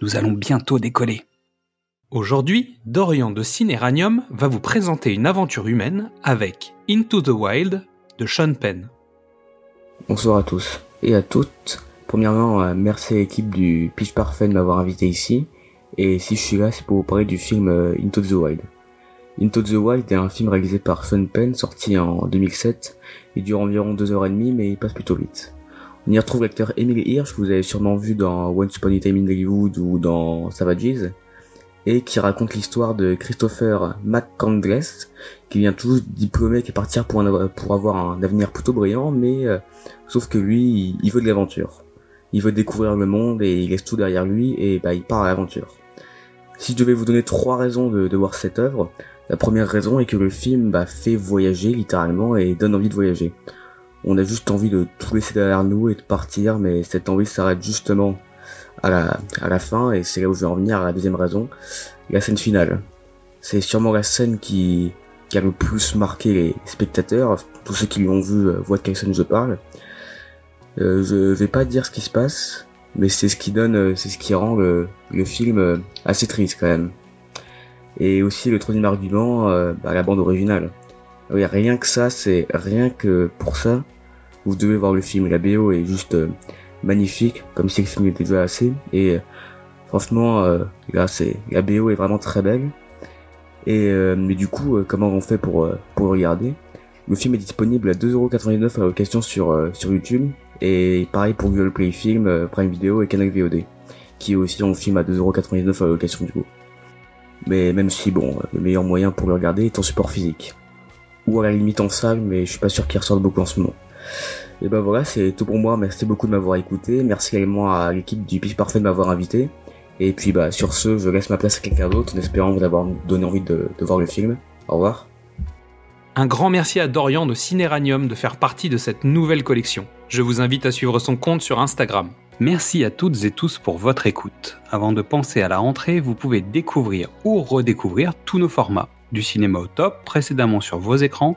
nous allons bientôt décoller. Aujourd'hui, Dorian de Cinéranium va vous présenter une aventure humaine avec Into the Wild de Sean Penn. Bonsoir à tous et à toutes. Premièrement, euh, merci à l'équipe du Pitch Parfait de m'avoir invité ici. Et si je suis là, c'est pour vous parler du film euh, Into the Wild. Into the Wild est un film réalisé par Sean Penn, sorti en 2007. Il dure environ 2h30, mais il passe plutôt vite. On y retrouve l'acteur Emily Hirsch, que vous avez sûrement vu dans Once Upon a Time in Hollywood ou dans Savages, et qui raconte l'histoire de Christopher McCandless, qui vient tout diplômé, qui est parti pour, pour avoir un avenir plutôt brillant, mais euh, sauf que lui, il, veut de l'aventure. Il veut découvrir le monde et il laisse tout derrière lui et bah, il part à l'aventure. Si je devais vous donner trois raisons de, voir cette œuvre, la première raison est que le film bah, fait voyager littéralement et donne envie de voyager on a juste envie de tout laisser derrière nous et de partir, mais cette envie s'arrête justement à la, fin, et c'est là où je vais en venir à la deuxième raison, la scène finale. C'est sûrement la scène qui, a le plus marqué les spectateurs, tous ceux qui l'ont vu euh, voient de quelle scène je parle. Euh, je vais pas dire ce qui se passe, mais c'est ce qui donne, euh, c'est ce qui rend le, film assez triste quand même. Et aussi le troisième argument, bah, la bande originale. Rien que ça, c'est rien que pour ça, vous devez voir le film. La BO est juste euh, magnifique, comme si le film était déjà assez. Et euh, franchement, euh, là, c'est la BO est vraiment très belle. Et mais du coup, comment on fait pour pour le regarder? Le film est disponible à 2,99€ à location sur sur YouTube. Et pareil pour Google Play Film, Prime Video et Canal VOD, qui aussi en film à 2,99€ à location du coup. Mais même si bon, le meilleur moyen pour le regarder est en support physique ou à la limite en salle, mais je suis pas sûr qu'il ressorte beaucoup en ce moment. Et ben voilà, c'est tout pour moi. Merci beaucoup de m'avoir écouté. Merci également à l'équipe du Pitch Parfait de m'avoir invité. Et puis bah sur ce, je laisse ma place à quelqu'un d'autre en espérant vous avoir donné envie de, de voir le film. Au revoir. Un grand merci à Dorian de Cinéranium de faire partie de cette nouvelle collection. Je vous invite à suivre son compte sur Instagram. Merci à toutes et tous pour votre écoute. Avant de penser à la rentrée, vous pouvez découvrir ou redécouvrir tous nos formats du cinéma au top précédemment sur vos écrans,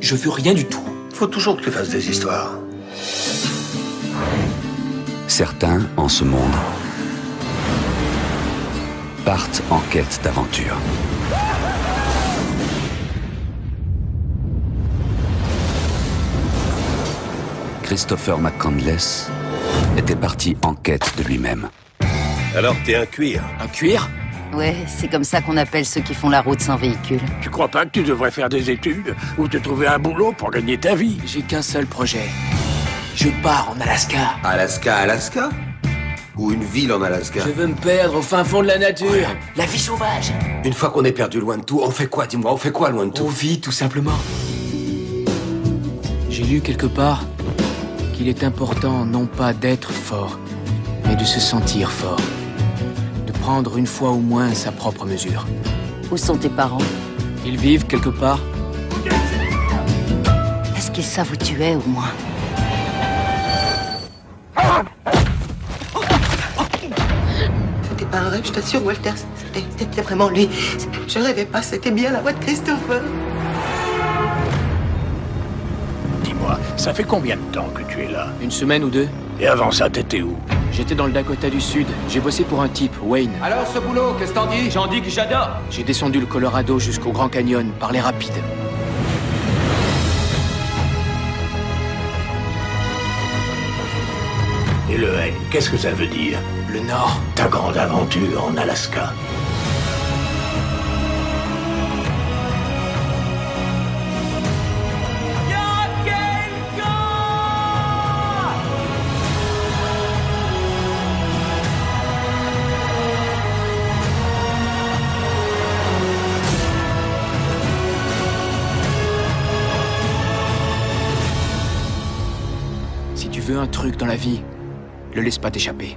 Je veux rien du tout. Faut toujours que tu fasses des histoires. Certains, en ce monde, partent en quête d'aventure. Christopher McCandless était parti en quête de lui-même. Alors t'es un cuir Un cuir? Ouais, c'est comme ça qu'on appelle ceux qui font la route sans véhicule. Tu crois pas que tu devrais faire des études ou te trouver un boulot pour gagner ta vie? J'ai qu'un seul projet. Je pars en Alaska. Alaska, Alaska? Ou une ville en Alaska? Je veux me perdre au fin fond de la nature. La vie sauvage. Une fois qu'on est perdu loin de tout, on fait quoi Dis-moi, on fait quoi loin de tout? On vit tout simplement. J'ai lu quelque part qu'il est important non pas d'être fort, mais de se sentir fort prendre une fois au moins sa propre mesure. Où sont tes parents? Ils vivent quelque part. Est-ce qu'ils savent où tu es au moins? C'était pas un rêve, je t'assure, Walter. C'était vraiment lui. Je rêvais pas, c'était bien la voix de Christopher. Dis-moi, ça fait combien de temps que tu es là? Une semaine ou deux. Et avant ça, t'étais où J'étais dans le Dakota du Sud. J'ai bossé pour un type, Wayne. Alors ce boulot, qu'est-ce que t'en dis J'en dis que j'adore. J'ai descendu le Colorado jusqu'au Grand Canyon par les rapides. Et le N, qu'est-ce que ça veut dire Le Nord. Ta grande aventure en Alaska. Veux un truc dans la vie, le laisse pas t'échapper.